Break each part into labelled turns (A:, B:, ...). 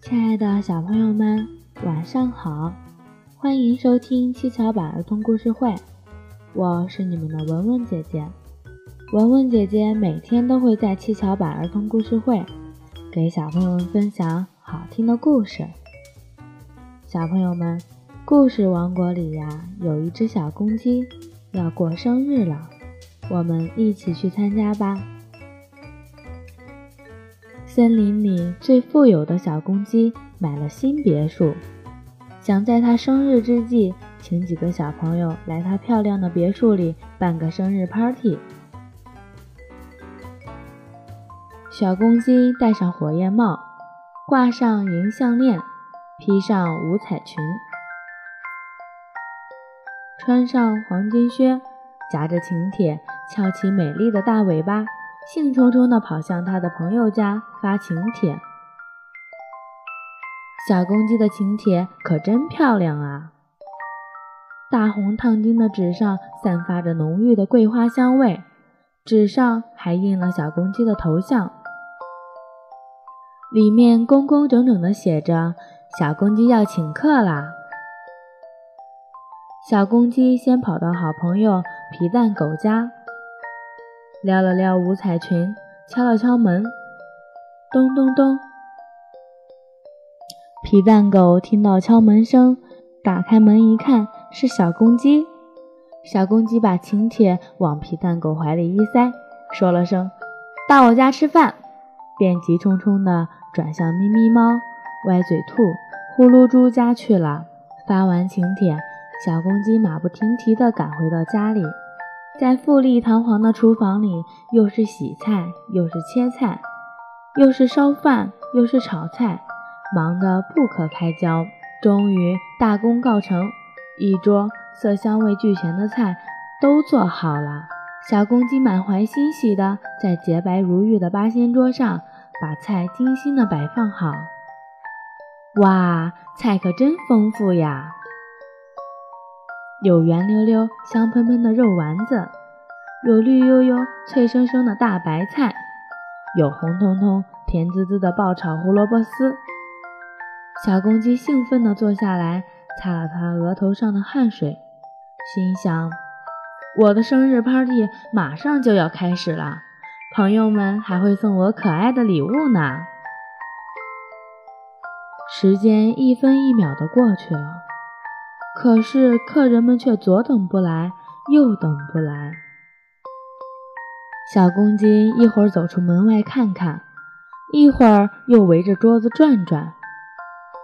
A: 亲爱的小朋友们，晚上好！欢迎收听七巧板儿童故事会，我是你们的文文姐姐。文文姐姐每天都会在七巧板儿童故事会给小朋友们分享好听的故事。小朋友们，故事王国里呀，有一只小公鸡要过生日了，我们一起去参加吧！森林里最富有的小公鸡买了新别墅，想在它生日之际，请几个小朋友来它漂亮的别墅里办个生日 party。小公鸡戴上火焰帽，挂上银项链，披上五彩裙，穿上黄金靴，夹着请帖，翘起美丽的大尾巴。兴冲冲地跑向他的朋友家发请帖。小公鸡的请帖可真漂亮啊！大红烫金的纸上散发着浓郁的桂花香味，纸上还印了小公鸡的头像，里面工工整整地写着：“小公鸡要请客啦！”小公鸡先跑到好朋友皮蛋狗家。撩了撩五彩裙，敲了敲门，咚咚咚。皮蛋狗听到敲门声，打开门一看，是小公鸡。小公鸡把请帖往皮蛋狗怀里一塞，说了声“到我家吃饭”，便急匆匆地转向咪咪猫、歪嘴兔、呼噜猪家去了。发完请帖，小公鸡马不停蹄地赶回到家里。在富丽堂皇的厨房里，又是洗菜，又是切菜，又是烧饭，又是炒菜，忙得不可开交。终于大功告成，一桌色香味俱全的菜都做好了。小公鸡满怀欣喜地在洁白如玉的八仙桌上把菜精心地摆放好。哇，菜可真丰富呀！有圆溜溜、香喷喷的肉丸子，有绿油油、脆生生的大白菜，有红彤彤、甜滋滋的爆炒胡萝卜丝。小公鸡兴奋地坐下来，擦了擦额头上的汗水，心想：我的生日 party 马上就要开始了，朋友们还会送我可爱的礼物呢。时间一分一秒地过去了。可是客人们却左等不来，右等不来。小公鸡一会儿走出门外看看，一会儿又围着桌子转转，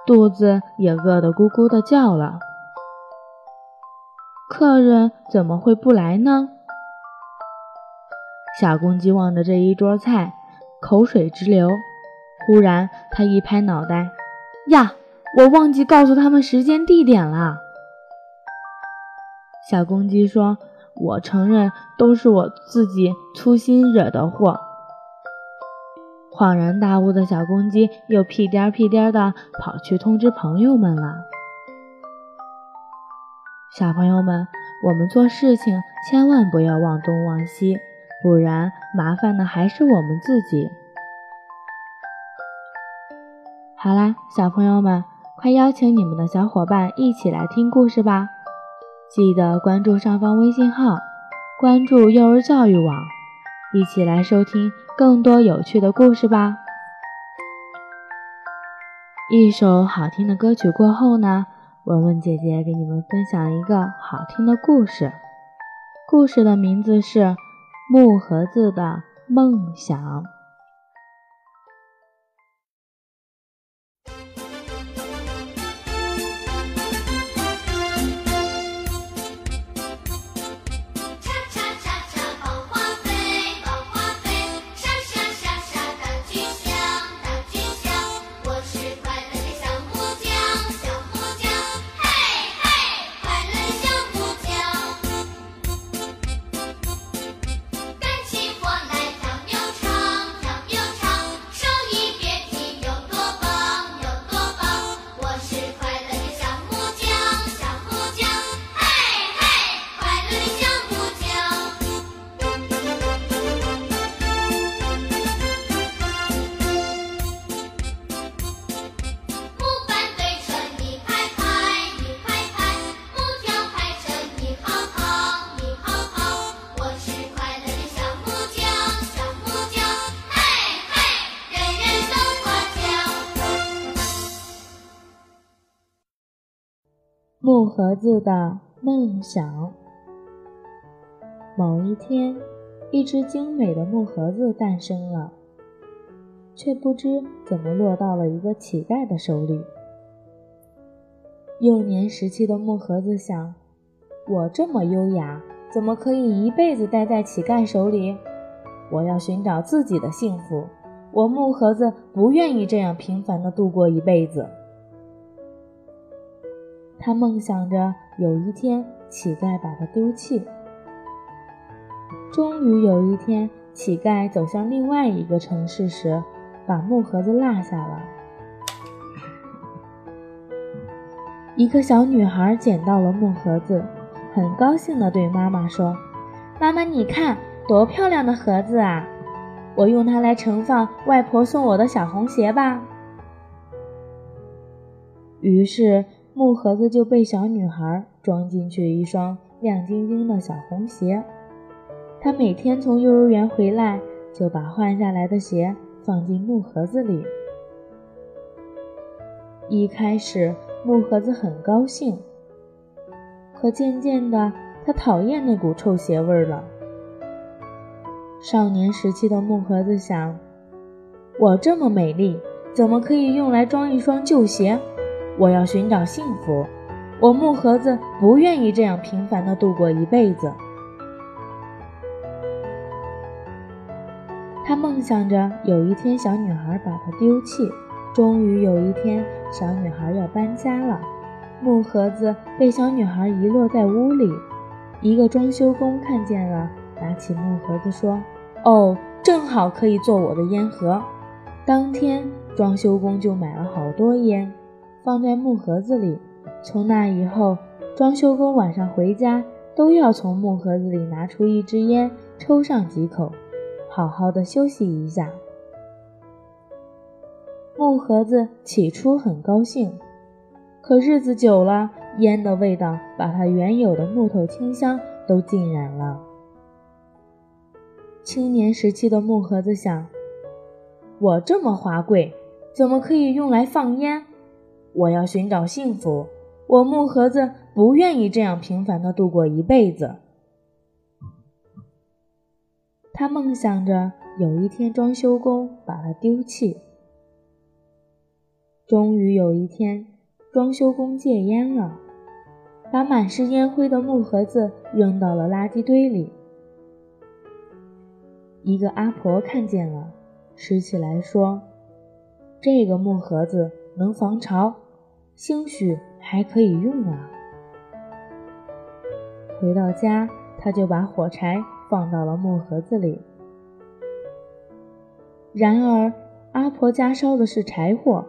A: 肚子也饿得咕咕的叫了。客人怎么会不来呢？小公鸡望着这一桌菜，口水直流。忽然，它一拍脑袋：“呀，我忘记告诉他们时间地点了。”小公鸡说：“我承认，都是我自己粗心惹的祸。”恍然大悟的小公鸡又屁颠屁颠的跑去通知朋友们了。小朋友们，我们做事情千万不要忘东忘西，不然麻烦的还是我们自己。好啦，小朋友们，快邀请你们的小伙伴一起来听故事吧。记得关注上方微信号，关注幼儿教育网，一起来收听更多有趣的故事吧。一首好听的歌曲过后呢，文文姐姐给你们分享一个好听的故事，故事的名字是《木盒子的梦想》。盒子的梦想。某一天，一只精美的木盒子诞生了，却不知怎么落到了一个乞丐的手里。幼年时期的木盒子想：我这么优雅，怎么可以一辈子待在乞丐手里？我要寻找自己的幸福。我木盒子不愿意这样平凡的度过一辈子。他梦想着有一天乞丐把它丢弃。终于有一天，乞丐走向另外一个城市时，把木盒子落下了。一个小女孩捡到了木盒子，很高兴地对妈妈说：“妈妈，你看，多漂亮的盒子啊！我用它来盛放外婆送我的小红鞋吧。”于是。木盒子就被小女孩装进去一双亮晶晶的小红鞋。她每天从幼儿园回来，就把换下来的鞋放进木盒子里。一开始，木盒子很高兴，可渐渐的，他讨厌那股臭鞋味了。少年时期的木盒子想：我这么美丽，怎么可以用来装一双旧鞋？我要寻找幸福，我木盒子不愿意这样平凡的度过一辈子。他梦想着有一天小女孩把它丢弃。终于有一天，小女孩要搬家了，木盒子被小女孩遗落在屋里。一个装修工看见了，拿起木盒子说：“哦，正好可以做我的烟盒。”当天，装修工就买了好多烟。放在木盒子里。从那以后，装修工晚上回家都要从木盒子里拿出一支烟，抽上几口，好好的休息一下。木盒子起初很高兴，可日子久了，烟的味道把它原有的木头清香都浸染了。青年时期的木盒子想：我这么华贵，怎么可以用来放烟？我要寻找幸福，我木盒子不愿意这样平凡的度过一辈子。他梦想着有一天装修工把它丢弃。终于有一天，装修工戒烟了，把满是烟灰的木盒子扔到了垃圾堆里。一个阿婆看见了，拾起来说：“这个木盒子能防潮。”兴许还可以用啊！回到家，他就把火柴放到了木盒子里。然而，阿婆家烧的是柴火，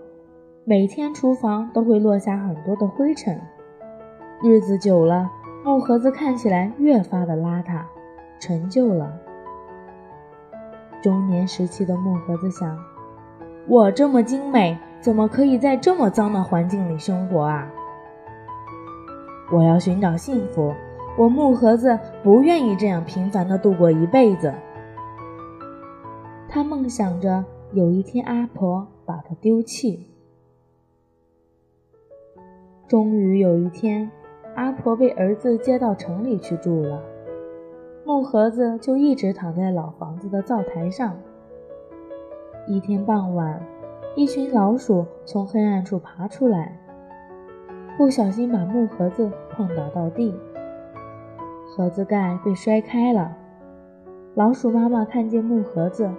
A: 每天厨房都会落下很多的灰尘。日子久了，木盒子看起来越发的邋遢、陈旧了。中年时期的木盒子想：我这么精美。怎么可以在这么脏的环境里生活啊？我要寻找幸福，我木盒子不愿意这样平凡的度过一辈子。他梦想着有一天阿婆把它丢弃。终于有一天，阿婆被儿子接到城里去住了，木盒子就一直躺在老房子的灶台上。一天傍晚。一群老鼠从黑暗处爬出来，不小心把木盒子碰倒到地，盒子盖被摔开了。老鼠妈妈看见木盒子，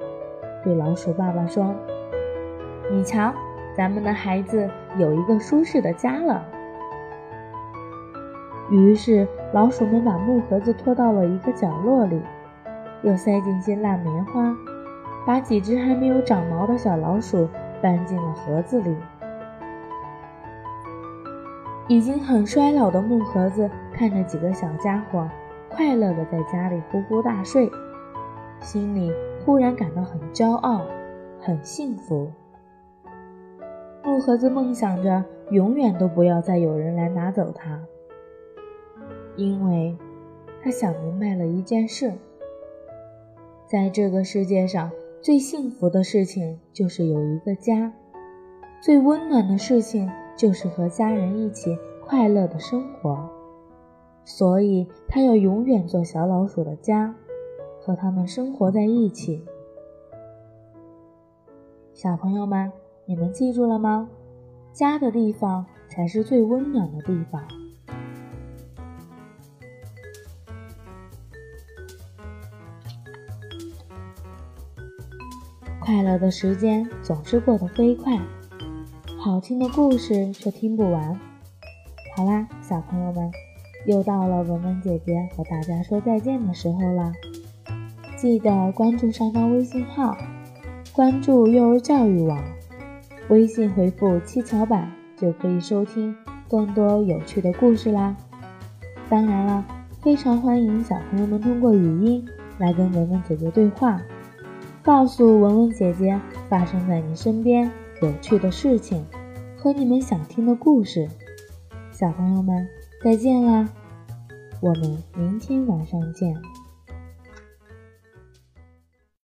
A: 对老鼠爸爸说：“你瞧，咱们的孩子有一个舒适的家了。”于是，老鼠们把木盒子拖到了一个角落里，又塞进些烂棉花，把几只还没有长毛的小老鼠。搬进了盒子里。已经很衰老的木盒子看着几个小家伙快乐的在家里呼呼大睡，心里忽然感到很骄傲，很幸福。木盒子梦想着永远都不要再有人来拿走它，因为他想明白了一件事：在这个世界上。最幸福的事情就是有一个家，最温暖的事情就是和家人一起快乐的生活，所以他要永远做小老鼠的家，和他们生活在一起。小朋友们，你们记住了吗？家的地方才是最温暖的地方。快乐的时间总是过得飞快，好听的故事却听不完。好啦，小朋友们，又到了文文姐姐和大家说再见的时候了。记得关注上方微信号，关注幼儿教育网，微信回复“七巧板”就可以收听更多有趣的故事啦。当然了，非常欢迎小朋友们通过语音来跟文文姐姐对话。告诉文文姐姐发生在你身边有趣的事情和你们想听的故事，小朋友们再见啦！我们明天晚上见。